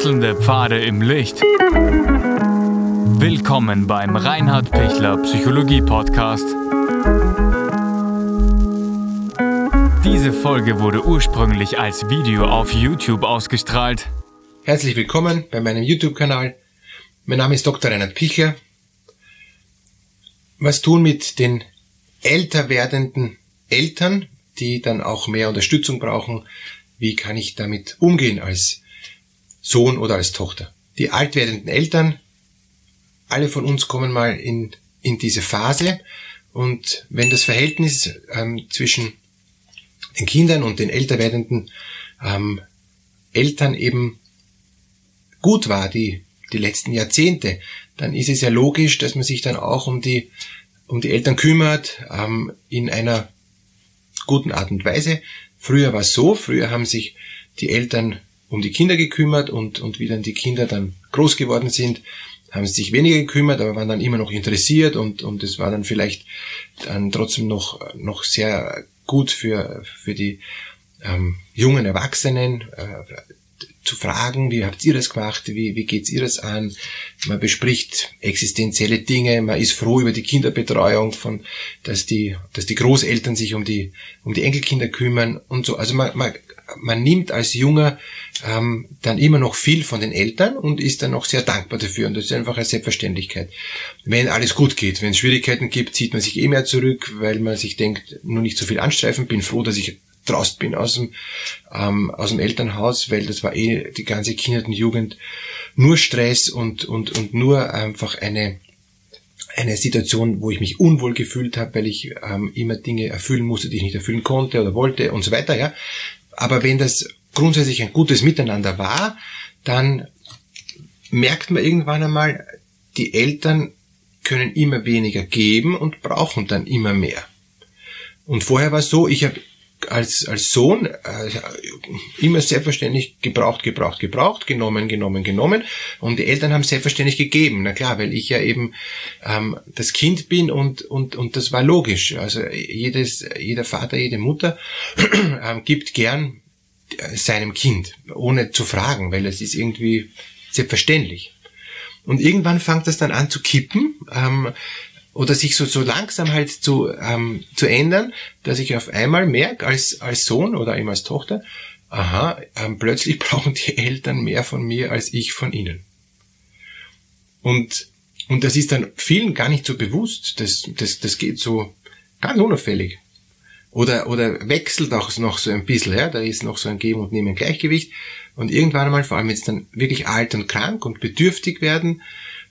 Wechselnde Pfade im Licht. Willkommen beim Reinhard Pichler Psychologie Podcast. Diese Folge wurde ursprünglich als Video auf YouTube ausgestrahlt. Herzlich willkommen bei meinem YouTube-Kanal. Mein Name ist Dr. Reinhard Pichler. Was tun mit den älter werdenden Eltern, die dann auch mehr Unterstützung brauchen? Wie kann ich damit umgehen als Sohn oder als Tochter? Die alt werdenden Eltern, alle von uns kommen mal in, in diese Phase und wenn das Verhältnis ähm, zwischen den Kindern und den älter werdenden ähm, Eltern eben gut war, die, die letzten Jahrzehnte, dann ist es ja logisch, dass man sich dann auch um die, um die Eltern kümmert, ähm, in einer guten Art und Weise. Früher war es so, früher haben sich die Eltern um die Kinder gekümmert und, und wie dann die Kinder dann groß geworden sind, haben sie sich weniger gekümmert, aber waren dann immer noch interessiert und, und es war dann vielleicht dann trotzdem noch, noch sehr gut für, für die ähm, jungen Erwachsenen, äh, zu fragen, wie habt ihr das gemacht, wie, wie geht's ihr das an? Man bespricht existenzielle Dinge, man ist froh über die Kinderbetreuung, von, dass die, dass die Großeltern sich um die, um die Enkelkinder kümmern und so. Also man, man, man nimmt als Junger ähm, dann immer noch viel von den Eltern und ist dann auch sehr dankbar dafür. Und das ist einfach eine Selbstverständlichkeit. Wenn alles gut geht, wenn es Schwierigkeiten gibt, zieht man sich eh mehr zurück, weil man sich denkt, nur nicht so viel anstreifen, bin froh, dass ich draust bin aus dem, ähm, aus dem Elternhaus, weil das war eh die ganze Kindheit und Jugend nur Stress und, und, und nur einfach eine, eine Situation, wo ich mich unwohl gefühlt habe, weil ich ähm, immer Dinge erfüllen musste, die ich nicht erfüllen konnte oder wollte und so weiter, ja. Aber wenn das grundsätzlich ein gutes Miteinander war, dann merkt man irgendwann einmal, die Eltern können immer weniger geben und brauchen dann immer mehr. Und vorher war es so, ich habe als, als Sohn äh, immer selbstverständlich gebraucht, gebraucht, gebraucht, genommen, genommen, genommen. Und die Eltern haben selbstverständlich gegeben. Na klar, weil ich ja eben ähm, das Kind bin und, und, und das war logisch. Also jedes, jeder Vater, jede Mutter ähm, gibt gern äh, seinem Kind, ohne zu fragen, weil es ist irgendwie selbstverständlich. Und irgendwann fängt das dann an zu kippen. Ähm, oder sich so, so langsam halt zu, ähm, zu ändern, dass ich auf einmal merke, als, als Sohn oder eben als Tochter, aha, ähm, plötzlich brauchen die Eltern mehr von mir als ich von ihnen. Und, und das ist dann vielen gar nicht so bewusst, das, das, das geht so ganz unauffällig. Oder, oder wechselt auch noch so ein bisschen, ja, da ist noch so ein Geben und Nehmen Gleichgewicht. Und irgendwann einmal, vor allem jetzt dann wirklich alt und krank und bedürftig werden,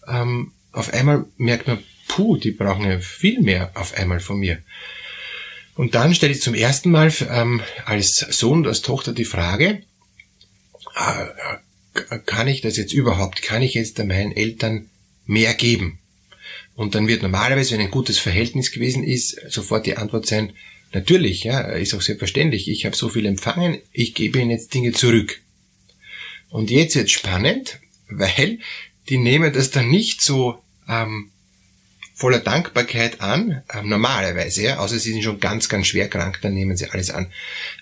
ähm, auf einmal merkt man, puh, die brauchen ja viel mehr auf einmal von mir. Und dann stelle ich zum ersten Mal ähm, als Sohn als Tochter die Frage, äh, kann ich das jetzt überhaupt, kann ich jetzt meinen Eltern mehr geben? Und dann wird normalerweise, wenn ein gutes Verhältnis gewesen ist, sofort die Antwort sein, natürlich, ja, ist auch selbstverständlich, ich habe so viel empfangen, ich gebe ihnen jetzt Dinge zurück. Und jetzt wird spannend, weil die nehmen das dann nicht so ähm, voller Dankbarkeit an, äh, normalerweise, ja, außer sie sind schon ganz, ganz schwer krank, dann nehmen sie alles an.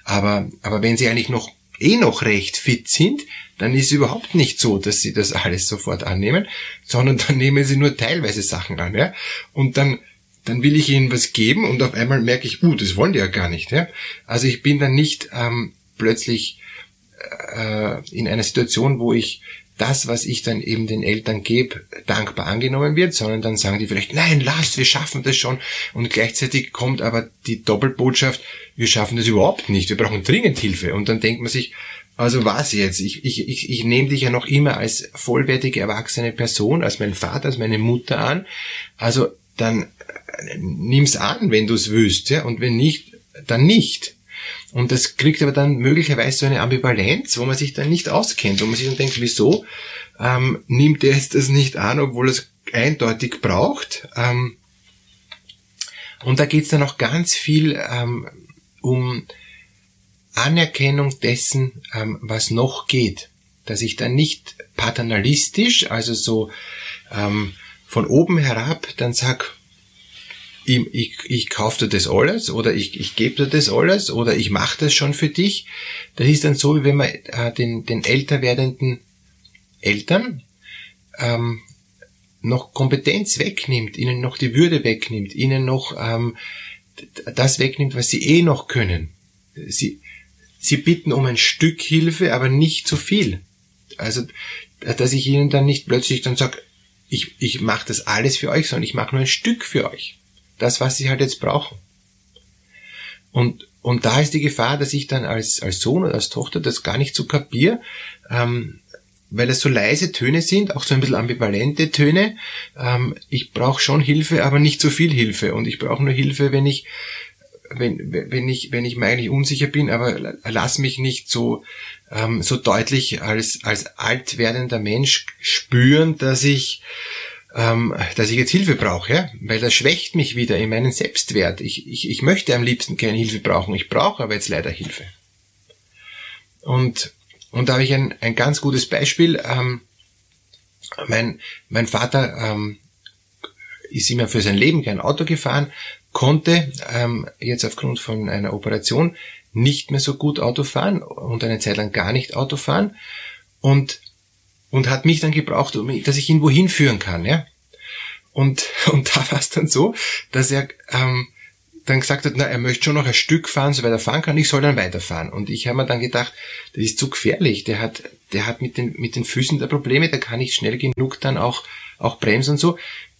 Aber, aber wenn sie eigentlich noch eh noch recht fit sind, dann ist es überhaupt nicht so, dass sie das alles sofort annehmen, sondern dann nehmen sie nur teilweise Sachen an, ja. Und dann, dann will ich ihnen was geben und auf einmal merke ich, uh, das wollen die ja gar nicht, ja. Also ich bin dann nicht ähm, plötzlich äh, in einer Situation, wo ich das, was ich dann eben den Eltern gebe, dankbar angenommen wird, sondern dann sagen die vielleicht, nein, lasst, wir schaffen das schon. Und gleichzeitig kommt aber die Doppelbotschaft, wir schaffen das überhaupt nicht, wir brauchen dringend Hilfe. Und dann denkt man sich, also was jetzt? Ich, ich, ich, ich nehme dich ja noch immer als vollwertige erwachsene Person, als mein Vater, als meine Mutter an. Also dann äh, nimm's an, wenn du es willst, ja, und wenn nicht, dann nicht. Und das kriegt aber dann möglicherweise so eine Ambivalenz, wo man sich dann nicht auskennt, wo man sich dann denkt, wieso ähm, nimmt er jetzt das nicht an, obwohl es eindeutig braucht. Ähm, und da geht es dann auch ganz viel ähm, um Anerkennung dessen, ähm, was noch geht. Dass ich dann nicht paternalistisch, also so ähm, von oben herab, dann sag, ich, ich, ich kaufe dir das alles oder ich, ich gebe dir das alles oder ich mache das schon für dich. Das ist dann so, wie wenn man äh, den, den älter werdenden Eltern ähm, noch Kompetenz wegnimmt, ihnen noch die Würde wegnimmt, ihnen noch ähm, das wegnimmt, was sie eh noch können. Sie, sie bitten um ein Stück Hilfe, aber nicht zu viel. Also, dass ich ihnen dann nicht plötzlich dann sage, ich, ich mache das alles für euch, sondern ich mache nur ein Stück für euch. Das, was sie halt jetzt brauchen. Und, und da ist die Gefahr, dass ich dann als, als Sohn oder als Tochter das gar nicht so kapier, ähm, weil es so leise Töne sind, auch so ein bisschen ambivalente Töne. Ähm, ich brauche schon Hilfe, aber nicht so viel Hilfe. Und ich brauche nur Hilfe, wenn ich, wenn, wenn ich, wenn ich mir eigentlich unsicher bin, aber lass mich nicht so, ähm, so deutlich als, als alt werdender Mensch spüren, dass ich, ähm, dass ich jetzt Hilfe brauche, ja? weil das schwächt mich wieder in meinen Selbstwert. Ich, ich, ich möchte am liebsten keine Hilfe brauchen, ich brauche aber jetzt leider Hilfe. Und und da habe ich ein, ein ganz gutes Beispiel. Ähm, mein, mein Vater ähm, ist immer für sein Leben kein Auto gefahren, konnte ähm, jetzt aufgrund von einer Operation nicht mehr so gut Auto fahren und eine Zeit lang gar nicht Auto fahren und, und hat mich dann gebraucht, dass ich ihn wohin führen kann. Ja? Und, und da war es dann so, dass er ähm, dann gesagt hat, na, er möchte schon noch ein Stück fahren, so weit er fahren kann, ich soll dann weiterfahren. Und ich habe mir dann gedacht, das ist zu gefährlich. Der hat, der hat mit den, mit den Füßen da Probleme, der kann nicht schnell genug dann auch, auch bremsen und so.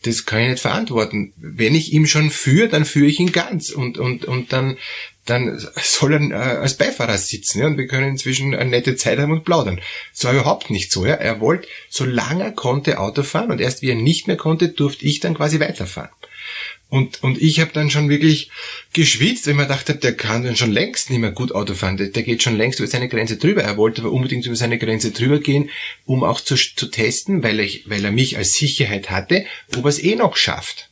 Das kann ich nicht verantworten. Wenn ich ihm schon führe, dann führe ich ihn ganz und, und, und dann, dann soll er äh, als Beifahrer sitzen, ja, und wir können inzwischen eine nette Zeit haben und plaudern. So überhaupt nicht so, ja. Er wollte, solange er konnte, Auto fahren und erst wie er nicht mehr konnte, durfte ich dann quasi weiterfahren. Und, und ich habe dann schon wirklich geschwitzt, weil gedacht habe, der kann dann schon längst nicht mehr gut Auto fahren. Der, der, geht schon längst über seine Grenze drüber. Er wollte aber unbedingt über seine Grenze drüber gehen, um auch zu, zu testen, weil, ich, weil er mich als Sicherheit hatte, ob er es eh noch schafft.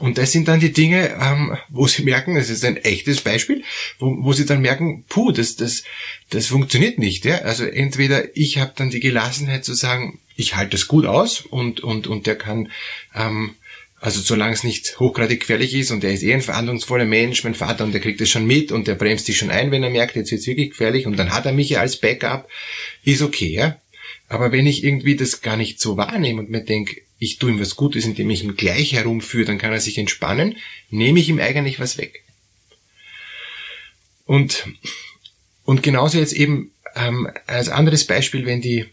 Und das sind dann die Dinge, ähm, wo sie merken, das ist ein echtes Beispiel, wo, wo sie dann merken, puh, das, das, das funktioniert nicht. Ja? Also entweder ich habe dann die Gelassenheit zu sagen, ich halte das gut aus und, und, und der kann ähm, also solange es nicht hochgradig gefährlich ist und er ist eh ein verantwortungsvoller Mensch, mein Vater, und der kriegt es schon mit und der bremst sich schon ein, wenn er merkt, jetzt wird's wirklich gefährlich und dann hat er mich ja als Backup, ist okay, ja. Aber wenn ich irgendwie das gar nicht so wahrnehme und mir denke, ich tue ihm was Gutes, indem ich ihn gleich herumführe, dann kann er sich entspannen, nehme ich ihm eigentlich was weg. Und, und genauso jetzt eben ähm, als anderes Beispiel, wenn die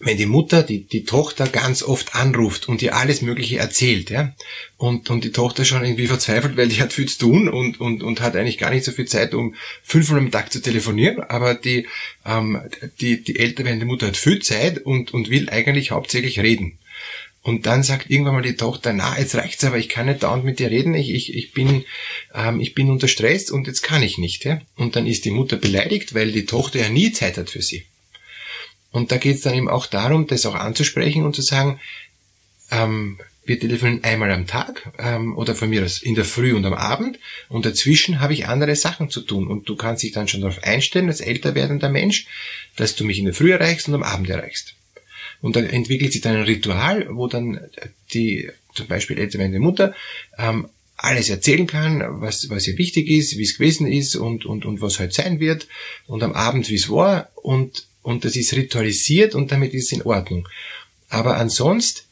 wenn die Mutter die, die Tochter ganz oft anruft und ihr alles Mögliche erzählt, ja, und, und die Tochter schon irgendwie verzweifelt, weil die hat viel zu tun und, und, und hat eigentlich gar nicht so viel Zeit, um fünfmal am Tag zu telefonieren, aber die, ähm, die, die älter werdende Mutter hat viel Zeit und, und will eigentlich hauptsächlich reden. Und dann sagt irgendwann mal die Tochter, na, jetzt reicht's aber, ich kann nicht dauernd mit dir reden, ich, ich, ich, bin, ähm, ich bin unter Stress und jetzt kann ich nicht. Ja? Und dann ist die Mutter beleidigt, weil die Tochter ja nie Zeit hat für sie. Und da geht es dann eben auch darum, das auch anzusprechen und zu sagen, ähm, wir telefonieren einmal am Tag ähm, oder von mir aus in der Früh und am Abend. Und dazwischen habe ich andere Sachen zu tun. Und du kannst dich dann schon darauf einstellen, als älter werdender Mensch, dass du mich in der Früh erreichst und am Abend erreichst. Und da entwickelt sich dann ein Ritual, wo dann die zum Beispiel älter werdende Mutter ähm, alles erzählen kann, was, was ihr wichtig ist, wie es gewesen ist und, und, und was heute sein wird und am Abend wie es war. Und und das ist ritualisiert und damit ist es in Ordnung. Aber ansonsten,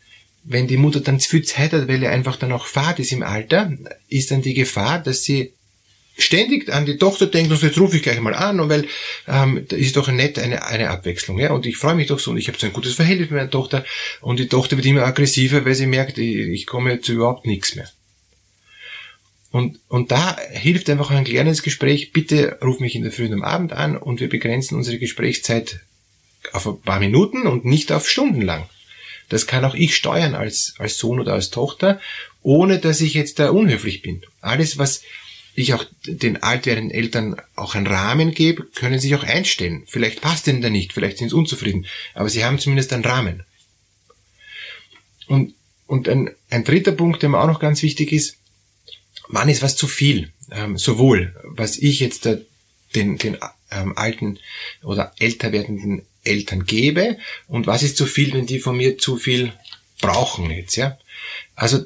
wenn die Mutter dann zu viel Zeit hat, weil er einfach dann auch fad ist im Alter, ist dann die Gefahr, dass sie ständig an die Tochter denkt, und jetzt rufe ich gleich mal an, und weil ähm, das ist doch nett eine, eine Abwechslung. Ja? Und ich freue mich doch so und ich habe so ein gutes Verhältnis mit meiner Tochter und die Tochter wird immer aggressiver, weil sie merkt, ich, ich komme zu überhaupt nichts mehr. Und, und da hilft einfach ein kleines Gespräch. Bitte ruf mich in der Früh und am Abend an und wir begrenzen unsere Gesprächszeit auf ein paar Minuten und nicht auf Stunden lang. Das kann auch ich steuern als, als Sohn oder als Tochter, ohne dass ich jetzt da unhöflich bin. Alles, was ich auch den altwerdenden Eltern auch einen Rahmen gebe, können sich auch einstellen. Vielleicht passt ihnen da nicht, vielleicht sind sie unzufrieden, aber sie haben zumindest einen Rahmen. Und, und ein, ein dritter Punkt, der mir auch noch ganz wichtig ist, wann ist was zu viel? Ähm, sowohl, was ich jetzt äh, den, den ähm, alten oder älter werdenden Eltern gebe und was ist zu viel, wenn die von mir zu viel brauchen jetzt, ja? Also,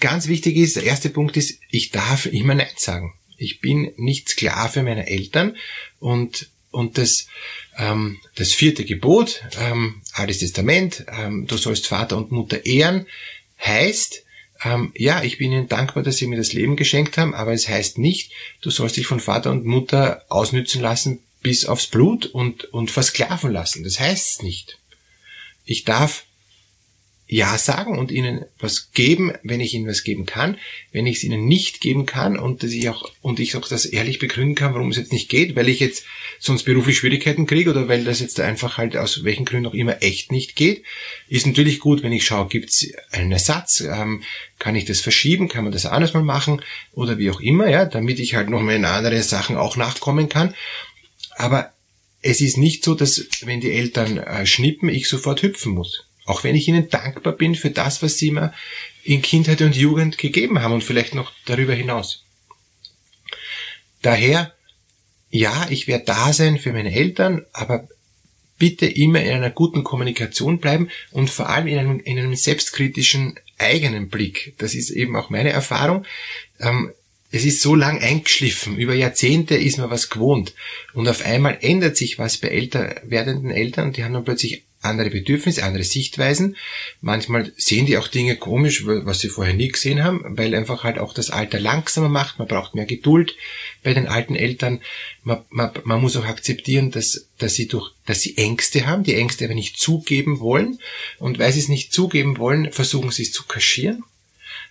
ganz wichtig ist, der erste Punkt ist, ich darf immer Nein sagen. Ich bin nicht Sklave meiner Eltern und und das, ähm, das vierte Gebot, ähm, Altes Testament, ähm, du sollst Vater und Mutter ehren, heißt, ähm, ja, ich bin ihnen dankbar, dass sie mir das Leben geschenkt haben, aber es heißt nicht, du sollst dich von Vater und Mutter ausnützen lassen bis aufs Blut und, und versklaven lassen. Das heißt es nicht. Ich darf ja sagen und ihnen was geben, wenn ich ihnen was geben kann. Wenn ich es ihnen nicht geben kann und dass ich auch und ich auch das ehrlich begründen kann, warum es jetzt nicht geht, weil ich jetzt sonst beruflich Schwierigkeiten kriege oder weil das jetzt einfach halt aus welchen Gründen auch immer echt nicht geht, ist natürlich gut, wenn ich schaue, gibt es einen Ersatz, ähm, kann ich das verschieben, kann man das anders mal machen oder wie auch immer, ja, damit ich halt noch mal in anderen Sachen auch nachkommen kann. Aber es ist nicht so, dass wenn die Eltern äh, schnippen, ich sofort hüpfen muss. Auch wenn ich ihnen dankbar bin für das, was sie mir in Kindheit und Jugend gegeben haben und vielleicht noch darüber hinaus. Daher, ja, ich werde da sein für meine Eltern, aber bitte immer in einer guten Kommunikation bleiben und vor allem in einem, in einem selbstkritischen eigenen Blick. Das ist eben auch meine Erfahrung. Ähm, es ist so lang eingeschliffen, über Jahrzehnte ist man was gewohnt und auf einmal ändert sich was bei älter werdenden Eltern und die haben dann plötzlich andere Bedürfnisse, andere Sichtweisen. Manchmal sehen die auch Dinge komisch, was sie vorher nie gesehen haben, weil einfach halt auch das Alter langsamer macht. Man braucht mehr Geduld bei den alten Eltern. Man, man, man muss auch akzeptieren, dass, dass sie durch, dass sie Ängste haben, die Ängste aber nicht zugeben wollen. Und weil sie es nicht zugeben wollen, versuchen sie es zu kaschieren.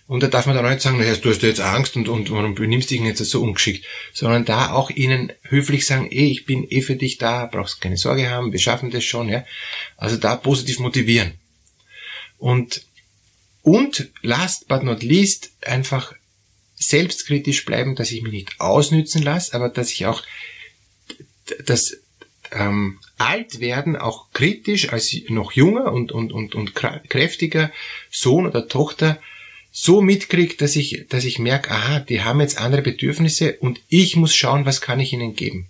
Und da darf man dann nicht sagen, naja, du hast jetzt Angst und, und warum benimmst dich jetzt so ungeschickt, sondern da auch ihnen höflich sagen, eh, ich bin eh für dich da, brauchst keine Sorge haben, wir schaffen das schon, ja. Also da positiv motivieren. Und, und last but not least, einfach selbstkritisch bleiben, dass ich mich nicht ausnützen lasse, aber dass ich auch das ähm, Altwerden auch kritisch als noch junger und, und, und, und kräftiger Sohn oder Tochter so mitkriege, dass ich, dass ich merke, aha, die haben jetzt andere Bedürfnisse und ich muss schauen, was kann ich ihnen geben.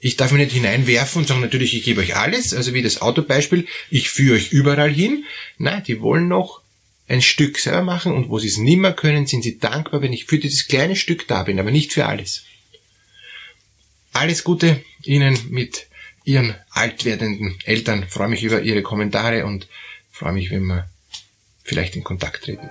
Ich darf mich nicht hineinwerfen und sagen, natürlich, ich gebe euch alles, also wie das Autobeispiel, ich führe euch überall hin. Nein, die wollen noch ein Stück selber machen und wo sie es nimmer können, sind sie dankbar, wenn ich für dieses kleine Stück da bin, aber nicht für alles. Alles Gute Ihnen mit Ihren alt werdenden Eltern. Ich freue mich über Ihre Kommentare und freue mich, wenn wir vielleicht in Kontakt treten.